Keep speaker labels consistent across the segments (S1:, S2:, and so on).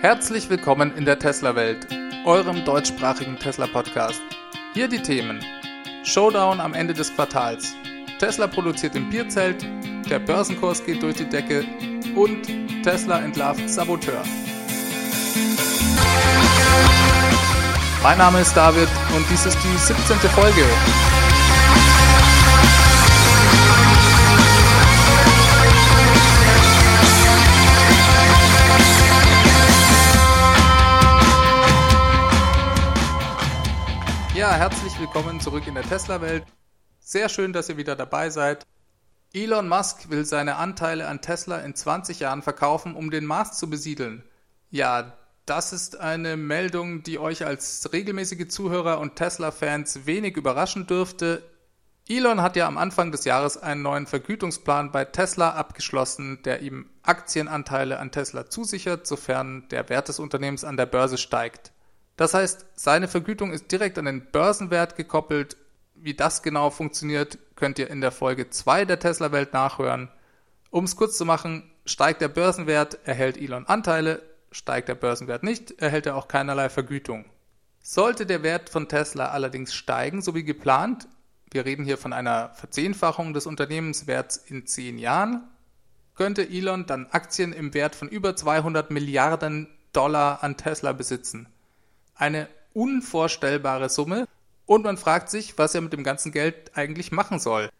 S1: Herzlich willkommen in der Tesla-Welt, eurem deutschsprachigen Tesla-Podcast. Hier die Themen: Showdown am Ende des Quartals, Tesla produziert im Bierzelt, der Börsenkurs geht durch die Decke und Tesla entlarvt Saboteur. Mein Name ist David und dies ist die 17. Folge. Herzlich willkommen zurück in der Tesla-Welt. Sehr schön, dass ihr wieder dabei seid. Elon Musk will seine Anteile an Tesla in 20 Jahren verkaufen, um den Mars zu besiedeln. Ja, das ist eine Meldung, die euch als regelmäßige Zuhörer und Tesla-Fans wenig überraschen dürfte. Elon hat ja am Anfang des Jahres einen neuen Vergütungsplan bei Tesla abgeschlossen, der ihm Aktienanteile an Tesla zusichert, sofern der Wert des Unternehmens an der Börse steigt. Das heißt, seine Vergütung ist direkt an den Börsenwert gekoppelt. Wie das genau funktioniert, könnt ihr in der Folge 2 der Tesla-Welt nachhören. Um es kurz zu machen, steigt der Börsenwert, erhält Elon Anteile, steigt der Börsenwert nicht, erhält er auch keinerlei Vergütung. Sollte der Wert von Tesla allerdings steigen, so wie geplant, wir reden hier von einer Verzehnfachung des Unternehmenswerts in 10 Jahren, könnte Elon dann Aktien im Wert von über 200 Milliarden Dollar an Tesla besitzen. Eine unvorstellbare Summe und man fragt sich, was er mit dem ganzen Geld eigentlich machen soll.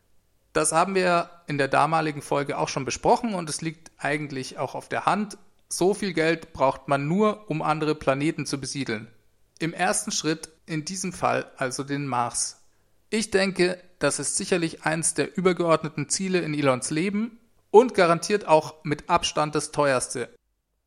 S1: Das haben wir in der damaligen Folge auch schon besprochen und es liegt eigentlich auch auf der Hand. So viel Geld braucht man nur, um andere Planeten zu besiedeln. Im ersten Schritt, in diesem Fall also den Mars. Ich denke, das ist sicherlich eines der übergeordneten Ziele in Elons Leben und garantiert auch mit Abstand das teuerste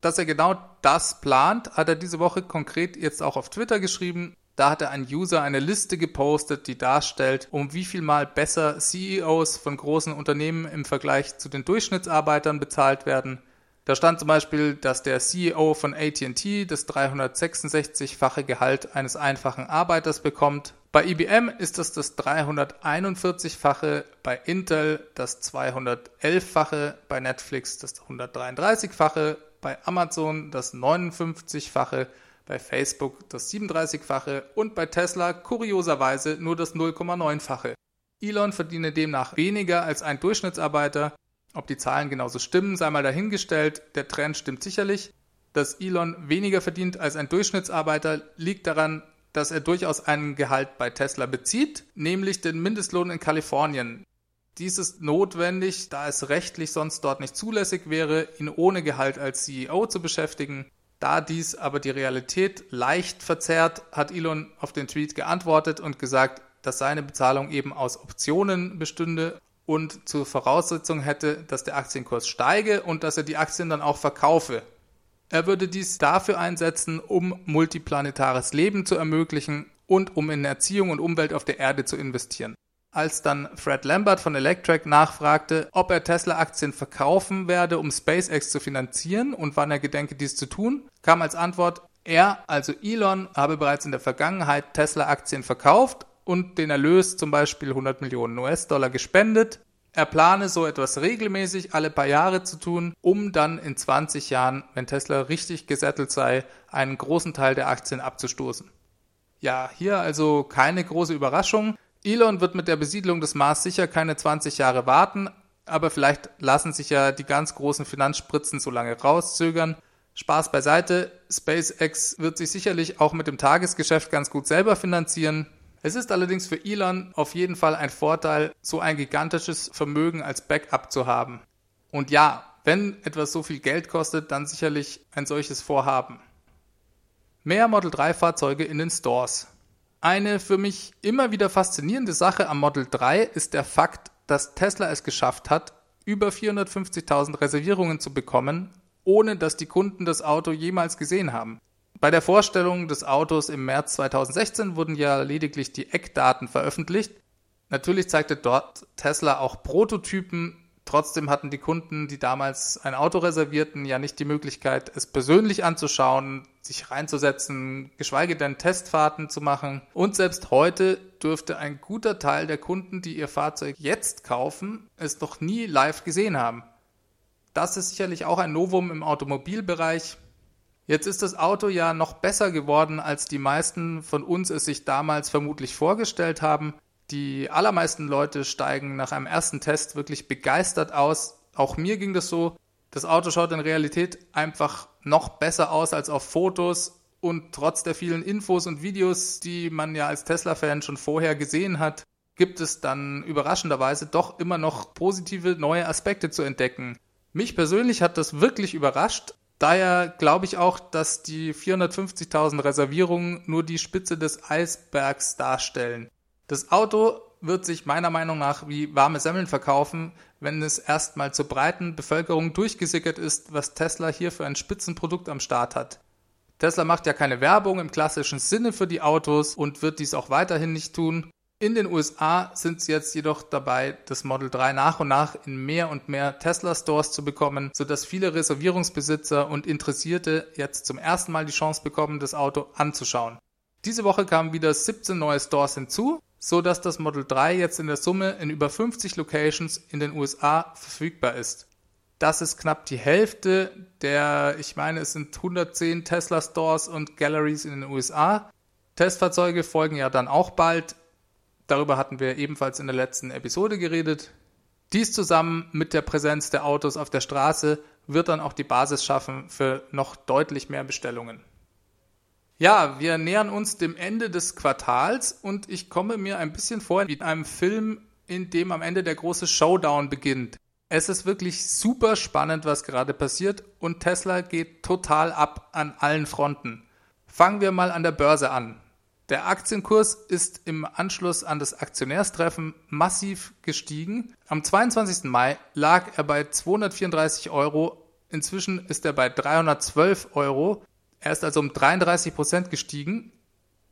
S1: dass er genau das plant, hat er diese Woche konkret jetzt auch auf Twitter geschrieben. Da hat er ein User eine Liste gepostet, die darstellt, um wie viel mal besser CEOs von großen Unternehmen im Vergleich zu den Durchschnittsarbeitern bezahlt werden. Da stand zum Beispiel, dass der CEO von AT&T das 366-fache Gehalt eines einfachen Arbeiters bekommt. Bei IBM ist das das 341-fache, bei Intel das 211-fache, bei Netflix das 133-fache bei Amazon das 59-fache, bei Facebook das 37-fache und bei Tesla kurioserweise nur das 0,9-fache. Elon verdiene demnach weniger als ein Durchschnittsarbeiter. Ob die Zahlen genauso stimmen, sei mal dahingestellt. Der Trend stimmt sicherlich. Dass Elon weniger verdient als ein Durchschnittsarbeiter liegt daran, dass er durchaus einen Gehalt bei Tesla bezieht, nämlich den Mindestlohn in Kalifornien. Dies ist notwendig, da es rechtlich sonst dort nicht zulässig wäre, ihn ohne Gehalt als CEO zu beschäftigen. Da dies aber die Realität leicht verzerrt, hat Elon auf den Tweet geantwortet und gesagt, dass seine Bezahlung eben aus Optionen bestünde und zur Voraussetzung hätte, dass der Aktienkurs steige und dass er die Aktien dann auch verkaufe. Er würde dies dafür einsetzen, um multiplanetares Leben zu ermöglichen und um in Erziehung und Umwelt auf der Erde zu investieren. Als dann Fred Lambert von Electrek nachfragte, ob er Tesla-Aktien verkaufen werde, um SpaceX zu finanzieren und wann er gedenke, dies zu tun, kam als Antwort, er, also Elon, habe bereits in der Vergangenheit Tesla-Aktien verkauft und den Erlös zum Beispiel 100 Millionen US-Dollar gespendet. Er plane so etwas regelmäßig alle paar Jahre zu tun, um dann in 20 Jahren, wenn Tesla richtig gesettelt sei, einen großen Teil der Aktien abzustoßen. Ja, hier also keine große Überraschung. Elon wird mit der Besiedlung des Mars sicher keine 20 Jahre warten, aber vielleicht lassen sich ja die ganz großen Finanzspritzen so lange rauszögern. Spaß beiseite, SpaceX wird sich sicherlich auch mit dem Tagesgeschäft ganz gut selber finanzieren. Es ist allerdings für Elon auf jeden Fall ein Vorteil, so ein gigantisches Vermögen als Backup zu haben. Und ja, wenn etwas so viel Geld kostet, dann sicherlich ein solches Vorhaben. Mehr Model 3 Fahrzeuge in den Stores. Eine für mich immer wieder faszinierende Sache am Model 3 ist der Fakt, dass Tesla es geschafft hat, über 450.000 Reservierungen zu bekommen, ohne dass die Kunden das Auto jemals gesehen haben. Bei der Vorstellung des Autos im März 2016 wurden ja lediglich die Eckdaten veröffentlicht. Natürlich zeigte dort Tesla auch Prototypen, Trotzdem hatten die Kunden, die damals ein Auto reservierten, ja nicht die Möglichkeit, es persönlich anzuschauen, sich reinzusetzen, geschweige denn Testfahrten zu machen. Und selbst heute dürfte ein guter Teil der Kunden, die ihr Fahrzeug jetzt kaufen, es noch nie live gesehen haben. Das ist sicherlich auch ein Novum im Automobilbereich. Jetzt ist das Auto ja noch besser geworden, als die meisten von uns es sich damals vermutlich vorgestellt haben. Die allermeisten Leute steigen nach einem ersten Test wirklich begeistert aus. Auch mir ging das so. Das Auto schaut in Realität einfach noch besser aus als auf Fotos und trotz der vielen Infos und Videos, die man ja als Tesla-Fan schon vorher gesehen hat, gibt es dann überraschenderweise doch immer noch positive neue Aspekte zu entdecken. Mich persönlich hat das wirklich überrascht. Daher glaube ich auch, dass die 450.000 Reservierungen nur die Spitze des Eisbergs darstellen. Das Auto wird sich meiner Meinung nach wie warme Semmeln verkaufen, wenn es erstmal zur breiten Bevölkerung durchgesickert ist, was Tesla hier für ein Spitzenprodukt am Start hat. Tesla macht ja keine Werbung im klassischen Sinne für die Autos und wird dies auch weiterhin nicht tun. In den USA sind sie jetzt jedoch dabei, das Model 3 nach und nach in mehr und mehr Tesla Stores zu bekommen, sodass viele Reservierungsbesitzer und Interessierte jetzt zum ersten Mal die Chance bekommen, das Auto anzuschauen. Diese Woche kamen wieder 17 neue Stores hinzu, so dass das Model 3 jetzt in der Summe in über 50 Locations in den USA verfügbar ist. Das ist knapp die Hälfte der, ich meine, es sind 110 Tesla Stores und Galleries in den USA. Testfahrzeuge folgen ja dann auch bald. Darüber hatten wir ebenfalls in der letzten Episode geredet. Dies zusammen mit der Präsenz der Autos auf der Straße wird dann auch die Basis schaffen für noch deutlich mehr Bestellungen. Ja, wir nähern uns dem Ende des Quartals und ich komme mir ein bisschen vor wie in einem Film, in dem am Ende der große Showdown beginnt. Es ist wirklich super spannend, was gerade passiert und Tesla geht total ab an allen Fronten. Fangen wir mal an der Börse an. Der Aktienkurs ist im Anschluss an das Aktionärstreffen massiv gestiegen. Am 22. Mai lag er bei 234 Euro. Inzwischen ist er bei 312 Euro. Er ist also um 33 Prozent gestiegen.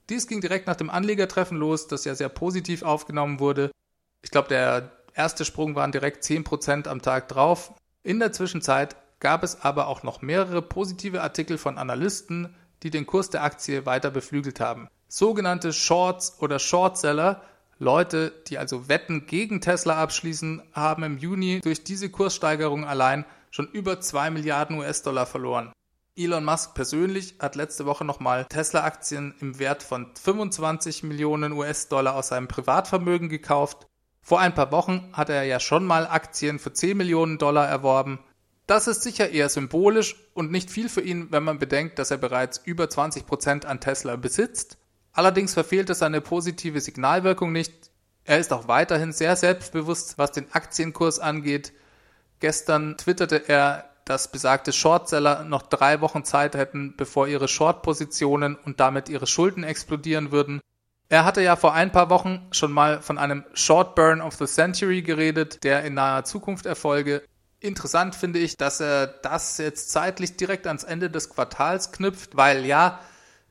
S1: Dies ging direkt nach dem Anlegertreffen los, das ja sehr positiv aufgenommen wurde. Ich glaube, der erste Sprung waren direkt 10 Prozent am Tag drauf. In der Zwischenzeit gab es aber auch noch mehrere positive Artikel von Analysten, die den Kurs der Aktie weiter beflügelt haben. Sogenannte Shorts oder Shortseller, Leute, die also Wetten gegen Tesla abschließen, haben im Juni durch diese Kurssteigerung allein schon über 2 Milliarden US-Dollar verloren. Elon Musk persönlich hat letzte Woche nochmal Tesla-Aktien im Wert von 25 Millionen US-Dollar aus seinem Privatvermögen gekauft. Vor ein paar Wochen hat er ja schon mal Aktien für 10 Millionen Dollar erworben. Das ist sicher eher symbolisch und nicht viel für ihn, wenn man bedenkt, dass er bereits über 20 Prozent an Tesla besitzt. Allerdings verfehlt es seine positive Signalwirkung nicht. Er ist auch weiterhin sehr selbstbewusst, was den Aktienkurs angeht. Gestern twitterte er, dass besagte Shortseller noch drei Wochen Zeit hätten, bevor ihre Short-Positionen und damit ihre Schulden explodieren würden. Er hatte ja vor ein paar Wochen schon mal von einem Short Burn of the Century geredet, der in naher Zukunft erfolge. Interessant finde ich, dass er das jetzt zeitlich direkt ans Ende des Quartals knüpft, weil ja,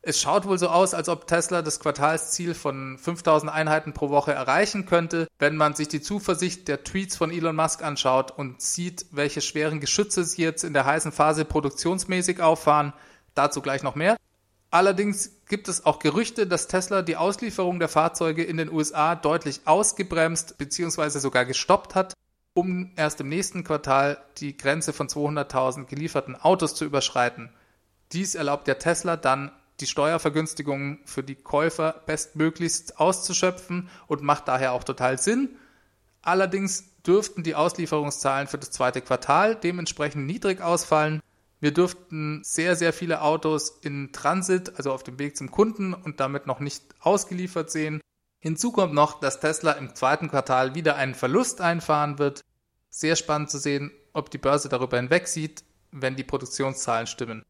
S1: es schaut wohl so aus, als ob Tesla das Quartalsziel von 5000 Einheiten pro Woche erreichen könnte, wenn man sich die Zuversicht der Tweets von Elon Musk anschaut und sieht, welche schweren Geschütze sie jetzt in der heißen Phase produktionsmäßig auffahren. Dazu gleich noch mehr. Allerdings gibt es auch Gerüchte, dass Tesla die Auslieferung der Fahrzeuge in den USA deutlich ausgebremst bzw. sogar gestoppt hat, um erst im nächsten Quartal die Grenze von 200.000 gelieferten Autos zu überschreiten. Dies erlaubt der Tesla dann die Steuervergünstigungen für die Käufer bestmöglichst auszuschöpfen und macht daher auch total Sinn. Allerdings dürften die Auslieferungszahlen für das zweite Quartal dementsprechend niedrig ausfallen. Wir dürften sehr, sehr viele Autos in Transit, also auf dem Weg zum Kunden und damit noch nicht ausgeliefert sehen. Hinzu kommt noch, dass Tesla im zweiten Quartal wieder einen Verlust einfahren wird. Sehr spannend zu sehen, ob die Börse darüber hinwegsieht, wenn die Produktionszahlen stimmen.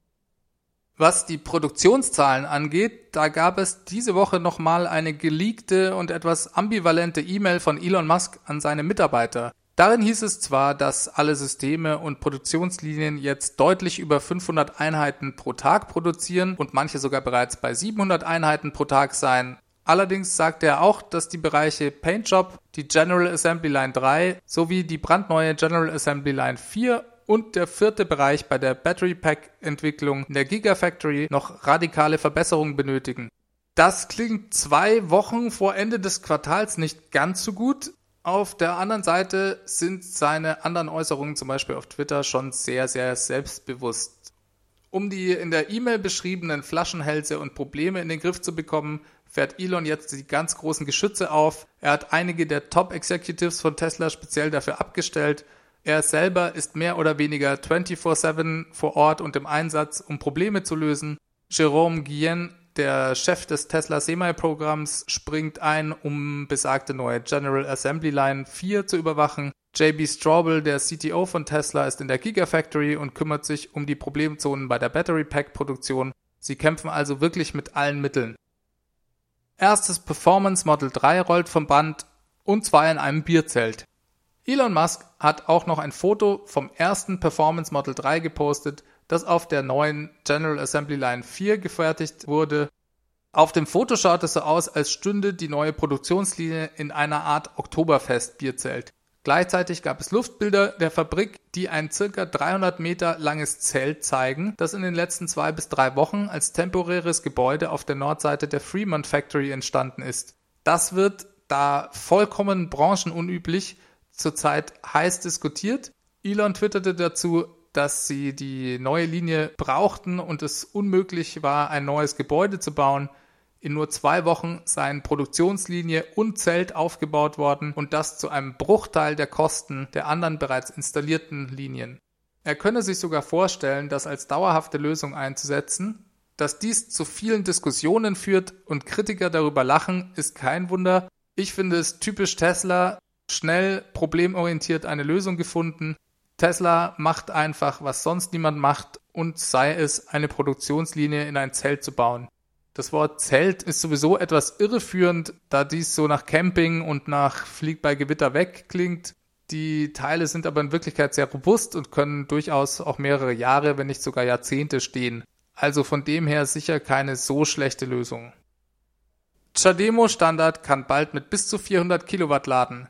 S1: Was die Produktionszahlen angeht, da gab es diese Woche nochmal eine geleakte und etwas ambivalente E-Mail von Elon Musk an seine Mitarbeiter. Darin hieß es zwar, dass alle Systeme und Produktionslinien jetzt deutlich über 500 Einheiten pro Tag produzieren und manche sogar bereits bei 700 Einheiten pro Tag seien. Allerdings sagte er auch, dass die Bereiche Paintjob, die General Assembly Line 3 sowie die brandneue General Assembly Line 4 und der vierte Bereich bei der Battery Pack Entwicklung in der Gigafactory noch radikale Verbesserungen benötigen. Das klingt zwei Wochen vor Ende des Quartals nicht ganz so gut. Auf der anderen Seite sind seine anderen Äußerungen, zum Beispiel auf Twitter, schon sehr, sehr selbstbewusst. Um die in der E-Mail beschriebenen Flaschenhälse und Probleme in den Griff zu bekommen, fährt Elon jetzt die ganz großen Geschütze auf. Er hat einige der Top-Executives von Tesla speziell dafür abgestellt. Er selber ist mehr oder weniger 24-7 vor Ort und im Einsatz, um Probleme zu lösen. Jerome Guillen, der Chef des Tesla Semi-Programms, springt ein, um besagte neue General Assembly Line 4 zu überwachen. JB Straubel, der CTO von Tesla, ist in der Gigafactory und kümmert sich um die Problemzonen bei der Battery Pack Produktion. Sie kämpfen also wirklich mit allen Mitteln. Erstes Performance Model 3 rollt vom Band und zwar in einem Bierzelt. Elon Musk hat auch noch ein Foto vom ersten Performance Model 3 gepostet, das auf der neuen General Assembly Line 4 gefertigt wurde. Auf dem Foto schaut es so aus, als stünde die neue Produktionslinie in einer Art Oktoberfest Bierzelt. Gleichzeitig gab es Luftbilder der Fabrik, die ein circa 300 Meter langes Zelt zeigen, das in den letzten zwei bis drei Wochen als temporäres Gebäude auf der Nordseite der Fremont Factory entstanden ist. Das wird, da vollkommen branchenunüblich, zurzeit heiß diskutiert. Elon twitterte dazu, dass sie die neue Linie brauchten und es unmöglich war, ein neues Gebäude zu bauen in nur zwei Wochen seien Produktionslinie und Zelt aufgebaut worden und das zu einem Bruchteil der Kosten der anderen bereits installierten Linien. Er könne sich sogar vorstellen, das als dauerhafte Lösung einzusetzen. Dass dies zu vielen Diskussionen führt und Kritiker darüber lachen, ist kein Wunder. Ich finde es typisch Tesla, schnell, problemorientiert eine Lösung gefunden. Tesla macht einfach, was sonst niemand macht, und sei es, eine Produktionslinie in ein Zelt zu bauen. Das Wort Zelt ist sowieso etwas irreführend, da dies so nach Camping und nach Flieg bei Gewitter weg klingt. Die Teile sind aber in Wirklichkeit sehr robust und können durchaus auch mehrere Jahre, wenn nicht sogar Jahrzehnte stehen. Also von dem her sicher keine so schlechte Lösung. Chademo Standard kann bald mit bis zu 400 Kilowatt laden.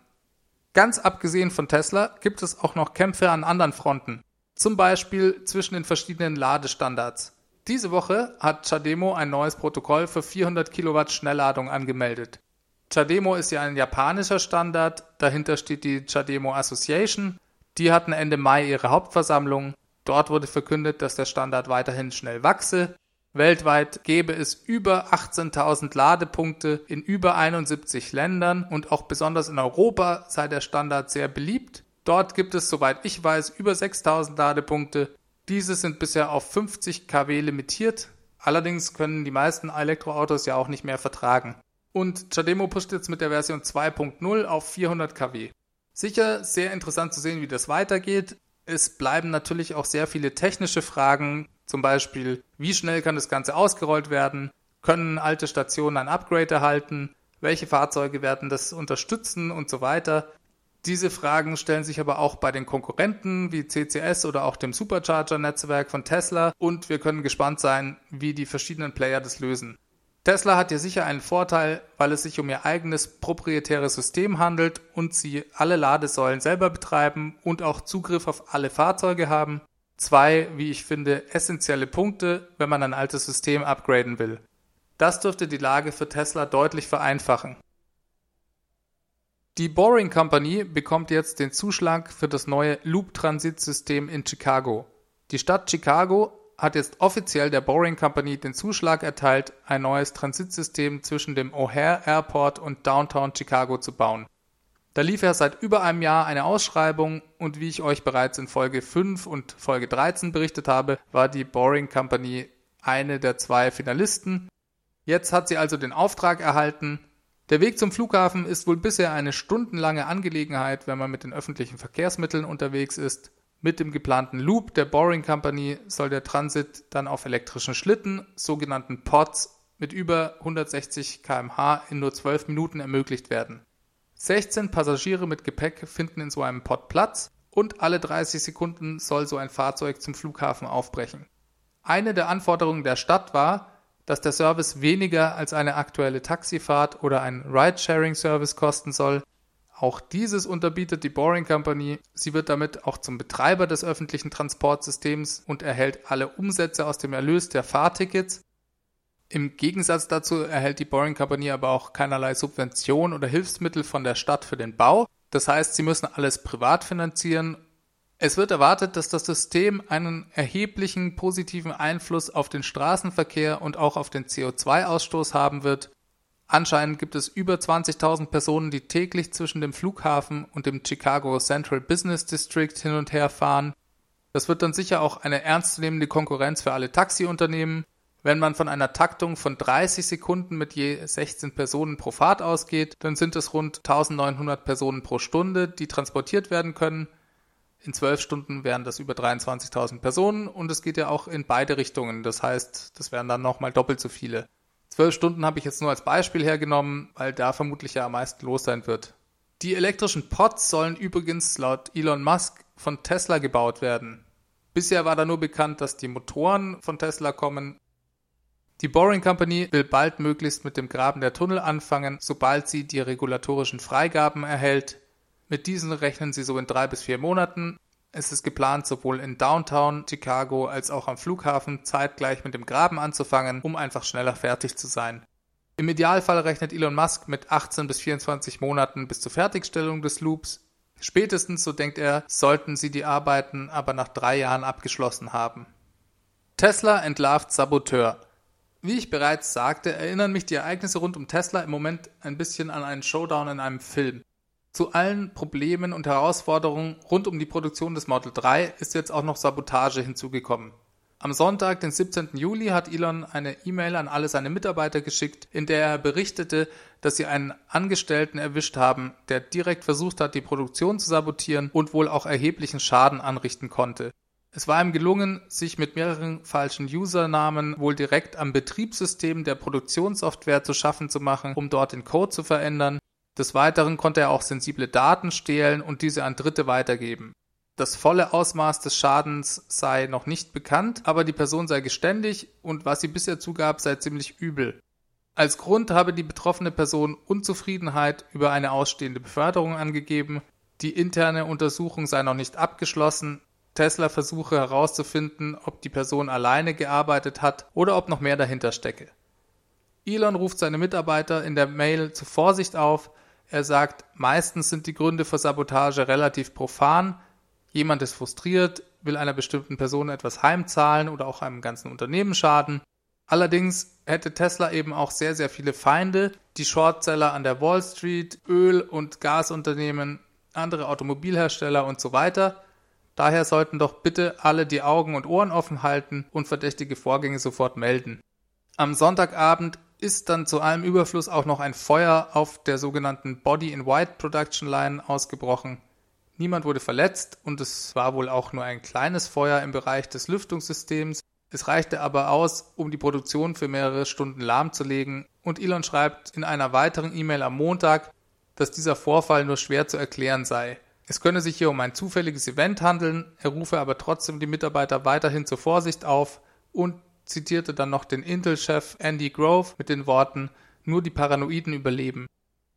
S1: Ganz abgesehen von Tesla gibt es auch noch Kämpfe an anderen Fronten. Zum Beispiel zwischen den verschiedenen Ladestandards. Diese Woche hat Chademo ein neues Protokoll für 400 Kilowatt Schnellladung angemeldet. Chademo ist ja ein japanischer Standard, dahinter steht die Chademo Association. Die hatten Ende Mai ihre Hauptversammlung. Dort wurde verkündet, dass der Standard weiterhin schnell wachse. Weltweit gäbe es über 18.000 Ladepunkte in über 71 Ländern und auch besonders in Europa sei der Standard sehr beliebt. Dort gibt es, soweit ich weiß, über 6.000 Ladepunkte diese sind bisher auf 50 kW limitiert. Allerdings können die meisten Elektroautos ja auch nicht mehr vertragen. Und Chademo pusht jetzt mit der Version 2.0 auf 400 kW. Sicher sehr interessant zu sehen, wie das weitergeht. Es bleiben natürlich auch sehr viele technische Fragen, zum Beispiel, wie schnell kann das Ganze ausgerollt werden? Können alte Stationen ein Upgrade erhalten? Welche Fahrzeuge werden das unterstützen und so weiter? Diese Fragen stellen sich aber auch bei den Konkurrenten wie CCS oder auch dem Supercharger-Netzwerk von Tesla und wir können gespannt sein, wie die verschiedenen Player das lösen. Tesla hat hier sicher einen Vorteil, weil es sich um ihr eigenes proprietäres System handelt und sie alle Ladesäulen selber betreiben und auch Zugriff auf alle Fahrzeuge haben. Zwei, wie ich finde, essentielle Punkte, wenn man ein altes System upgraden will. Das dürfte die Lage für Tesla deutlich vereinfachen. Die Boring Company bekommt jetzt den Zuschlag für das neue Loop-Transitsystem in Chicago. Die Stadt Chicago hat jetzt offiziell der Boring Company den Zuschlag erteilt, ein neues Transitsystem zwischen dem O'Hare Airport und Downtown Chicago zu bauen. Da lief ja seit über einem Jahr eine Ausschreibung und wie ich euch bereits in Folge 5 und Folge 13 berichtet habe, war die Boring Company eine der zwei Finalisten. Jetzt hat sie also den Auftrag erhalten, der Weg zum Flughafen ist wohl bisher eine stundenlange Angelegenheit, wenn man mit den öffentlichen Verkehrsmitteln unterwegs ist. Mit dem geplanten Loop der Boring Company soll der Transit dann auf elektrischen Schlitten, sogenannten Pods, mit über 160 km/h in nur 12 Minuten ermöglicht werden. 16 Passagiere mit Gepäck finden in so einem Pod Platz und alle 30 Sekunden soll so ein Fahrzeug zum Flughafen aufbrechen. Eine der Anforderungen der Stadt war, dass der Service weniger als eine aktuelle Taxifahrt oder ein Ride-Sharing-Service kosten soll. Auch dieses unterbietet die Boring Company. Sie wird damit auch zum Betreiber des öffentlichen Transportsystems und erhält alle Umsätze aus dem Erlös der Fahrtickets. Im Gegensatz dazu erhält die Boring Company aber auch keinerlei Subvention oder Hilfsmittel von der Stadt für den Bau. Das heißt, sie müssen alles privat finanzieren Es wird erwartet, dass das System einen erheblichen positiven Einfluss auf den Straßenverkehr und auch auf den CO2-Ausstoß haben wird. Anscheinend gibt es über 20.000 Personen, die täglich zwischen dem Flughafen und dem Chicago Central Business District hin und her fahren. Das wird dann sicher auch eine ernstzunehmende Konkurrenz für alle Taxiunternehmen. Wenn man von einer Taktung von 30 Sekunden mit je 16 Personen pro Fahrt ausgeht, dann sind es rund 1900 Personen pro Stunde, die transportiert werden können. In zwölf Stunden wären das über 23.000 Personen und es geht ja auch in beide Richtungen. Das heißt, das wären dann nochmal doppelt so viele. Zwölf Stunden habe ich jetzt nur als Beispiel hergenommen, weil da vermutlich ja am meisten los sein wird. Die elektrischen Pods sollen übrigens laut Elon Musk von Tesla gebaut werden. Bisher war da nur bekannt, dass die Motoren von Tesla kommen. Die Boring Company will bald möglichst mit dem Graben der Tunnel anfangen, sobald sie die regulatorischen Freigaben erhält. Mit diesen rechnen sie so in drei bis vier Monaten. Es ist geplant, sowohl in Downtown Chicago als auch am Flughafen zeitgleich mit dem Graben anzufangen, um einfach schneller fertig zu sein. Im Idealfall rechnet Elon Musk mit 18 bis 24 Monaten bis zur Fertigstellung des Loops. Spätestens, so denkt er, sollten sie die Arbeiten aber nach drei Jahren abgeschlossen haben. Tesla entlarvt Saboteur. Wie ich bereits sagte, erinnern mich die Ereignisse rund um Tesla im Moment ein bisschen an einen Showdown in einem Film. Zu allen Problemen und Herausforderungen rund um die Produktion des Model 3 ist jetzt auch noch Sabotage hinzugekommen. Am Sonntag, den 17. Juli, hat Elon eine E-Mail an alle seine Mitarbeiter geschickt, in der er berichtete, dass sie einen Angestellten erwischt haben, der direkt versucht hat, die Produktion zu sabotieren und wohl auch erheblichen Schaden anrichten konnte. Es war ihm gelungen, sich mit mehreren falschen Usernamen wohl direkt am Betriebssystem der Produktionssoftware zu schaffen zu machen, um dort den Code zu verändern des Weiteren konnte er auch sensible Daten stehlen und diese an Dritte weitergeben. Das volle Ausmaß des Schadens sei noch nicht bekannt, aber die Person sei geständig und was sie bisher zugab, sei ziemlich übel. Als Grund habe die betroffene Person Unzufriedenheit über eine ausstehende Beförderung angegeben, die interne Untersuchung sei noch nicht abgeschlossen, Tesla versuche herauszufinden, ob die Person alleine gearbeitet hat oder ob noch mehr dahinter stecke. Elon ruft seine Mitarbeiter in der Mail zur Vorsicht auf, er sagt, meistens sind die Gründe für Sabotage relativ profan. Jemand ist frustriert, will einer bestimmten Person etwas heimzahlen oder auch einem ganzen Unternehmen schaden. Allerdings hätte Tesla eben auch sehr, sehr viele Feinde, die Shortseller an der Wall Street, Öl- und Gasunternehmen, andere Automobilhersteller und so weiter. Daher sollten doch bitte alle die Augen und Ohren offen halten und verdächtige Vorgänge sofort melden. Am Sonntagabend ist dann zu allem Überfluss auch noch ein Feuer auf der sogenannten Body in White Production Line ausgebrochen. Niemand wurde verletzt und es war wohl auch nur ein kleines Feuer im Bereich des Lüftungssystems. Es reichte aber aus, um die Produktion für mehrere Stunden lahmzulegen und Elon schreibt in einer weiteren E-Mail am Montag, dass dieser Vorfall nur schwer zu erklären sei. Es könne sich hier um ein zufälliges Event handeln, er rufe aber trotzdem die Mitarbeiter weiterhin zur Vorsicht auf und zitierte dann noch den Intel-Chef Andy Grove mit den Worten Nur die Paranoiden überleben.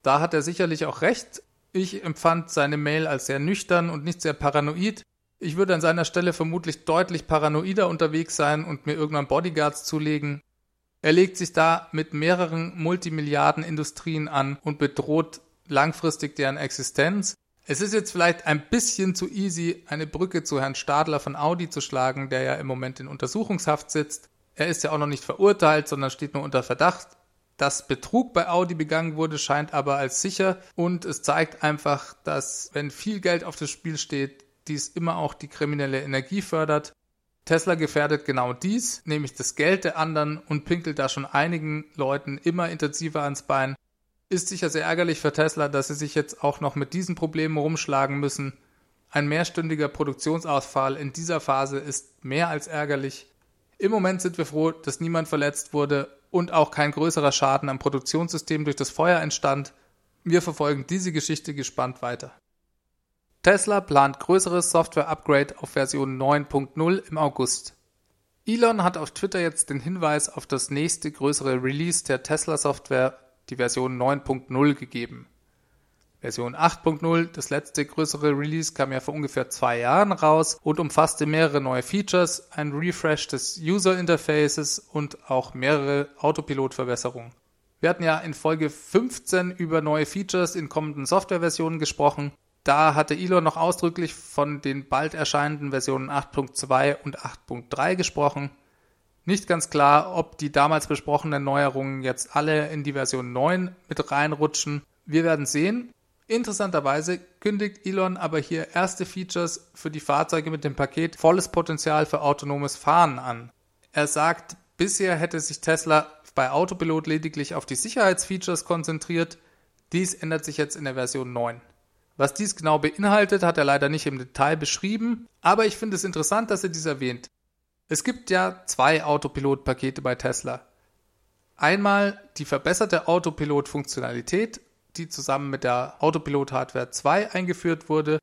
S1: Da hat er sicherlich auch recht. Ich empfand seine Mail als sehr nüchtern und nicht sehr paranoid. Ich würde an seiner Stelle vermutlich deutlich paranoider unterwegs sein und mir irgendwann Bodyguards zulegen. Er legt sich da mit mehreren Multimilliarden Industrien an und bedroht langfristig deren Existenz. Es ist jetzt vielleicht ein bisschen zu easy, eine Brücke zu Herrn Stadler von Audi zu schlagen, der ja im Moment in Untersuchungshaft sitzt. Er ist ja auch noch nicht verurteilt, sondern steht nur unter Verdacht. Dass Betrug bei Audi begangen wurde, scheint aber als sicher und es zeigt einfach, dass wenn viel Geld auf das Spiel steht, dies immer auch die kriminelle Energie fördert. Tesla gefährdet genau dies, nämlich das Geld der anderen und pinkelt da schon einigen Leuten immer intensiver ans Bein. Ist sicher sehr ärgerlich für Tesla, dass sie sich jetzt auch noch mit diesen Problemen rumschlagen müssen. Ein mehrstündiger Produktionsausfall in dieser Phase ist mehr als ärgerlich. Im Moment sind wir froh, dass niemand verletzt wurde und auch kein größerer Schaden am Produktionssystem durch das Feuer entstand. Wir verfolgen diese Geschichte gespannt weiter. Tesla plant größeres Software-Upgrade auf Version 9.0 im August. Elon hat auf Twitter jetzt den Hinweis auf das nächste größere Release der Tesla-Software, die Version 9.0, gegeben. Version 8.0, das letzte größere Release, kam ja vor ungefähr zwei Jahren raus und umfasste mehrere neue Features, ein Refresh des User Interfaces und auch mehrere Autopilot-Verbesserungen. Wir hatten ja in Folge 15 über neue Features in kommenden Softwareversionen gesprochen. Da hatte Elon noch ausdrücklich von den bald erscheinenden Versionen 8.2 und 8.3 gesprochen. Nicht ganz klar, ob die damals besprochenen Neuerungen jetzt alle in die Version 9 mit reinrutschen. Wir werden sehen. Interessanterweise kündigt Elon aber hier erste Features für die Fahrzeuge mit dem Paket volles Potenzial für autonomes Fahren an. Er sagt, bisher hätte sich Tesla bei Autopilot lediglich auf die Sicherheitsfeatures konzentriert. Dies ändert sich jetzt in der Version 9. Was dies genau beinhaltet, hat er leider nicht im Detail beschrieben, aber ich finde es interessant, dass er dies erwähnt. Es gibt ja zwei Autopilot-Pakete bei Tesla. Einmal die verbesserte Autopilot-Funktionalität, die zusammen mit der Autopilot-Hardware 2 eingeführt wurde.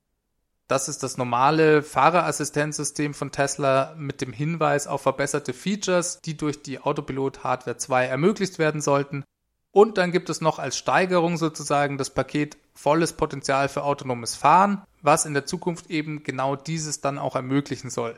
S1: Das ist das normale Fahrerassistenzsystem von Tesla mit dem Hinweis auf verbesserte Features, die durch die Autopilot-Hardware 2 ermöglicht werden sollten. Und dann gibt es noch als Steigerung sozusagen das Paket volles Potenzial für autonomes Fahren, was in der Zukunft eben genau dieses dann auch ermöglichen soll.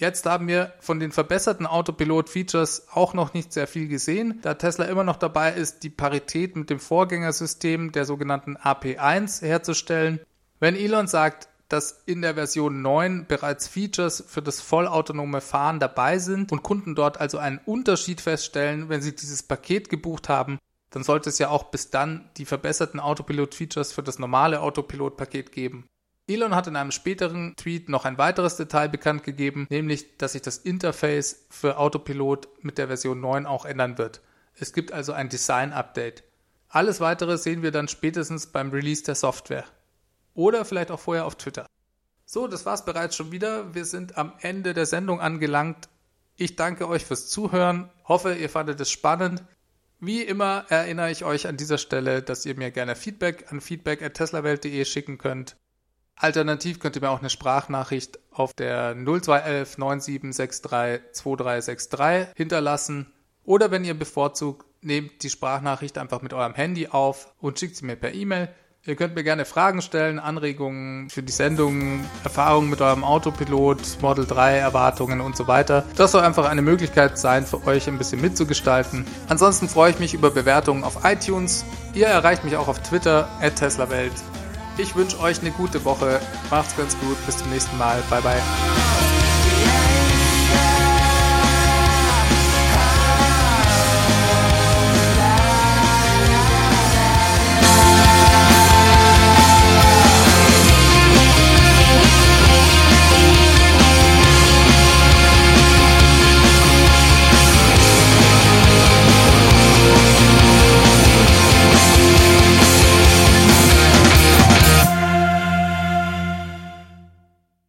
S1: Jetzt haben wir von den verbesserten Autopilot-Features auch noch nicht sehr viel gesehen, da Tesla immer noch dabei ist, die Parität mit dem Vorgängersystem der sogenannten AP1 herzustellen. Wenn Elon sagt, dass in der Version 9 bereits Features für das vollautonome Fahren dabei sind und Kunden dort also einen Unterschied feststellen, wenn sie dieses Paket gebucht haben, dann sollte es ja auch bis dann die verbesserten Autopilot-Features für das normale Autopilot-Paket geben. Elon hat in einem späteren Tweet noch ein weiteres Detail bekannt gegeben, nämlich, dass sich das Interface für Autopilot mit der Version 9 auch ändern wird. Es gibt also ein Design-Update. Alles weitere sehen wir dann spätestens beim Release der Software. Oder vielleicht auch vorher auf Twitter. So, das war's bereits schon wieder. Wir sind am Ende der Sendung angelangt. Ich danke euch fürs Zuhören, hoffe, ihr fandet es spannend. Wie immer erinnere ich euch an dieser Stelle, dass ihr mir gerne Feedback an feedback@teslawelt.de schicken könnt. Alternativ könnt ihr mir auch eine Sprachnachricht auf der 0211 9763 2363 hinterlassen. Oder wenn ihr bevorzugt, nehmt die Sprachnachricht einfach mit eurem Handy auf und schickt sie mir per E-Mail. Ihr könnt mir gerne Fragen stellen, Anregungen für die Sendung, Erfahrungen mit eurem Autopilot, Model 3 Erwartungen und so weiter. Das soll einfach eine Möglichkeit sein, für euch ein bisschen mitzugestalten. Ansonsten freue ich mich über Bewertungen auf iTunes. Ihr erreicht mich auch auf Twitter, at TeslaWelt. Ich wünsche euch eine gute Woche. Macht's ganz gut. Bis zum nächsten Mal. Bye bye.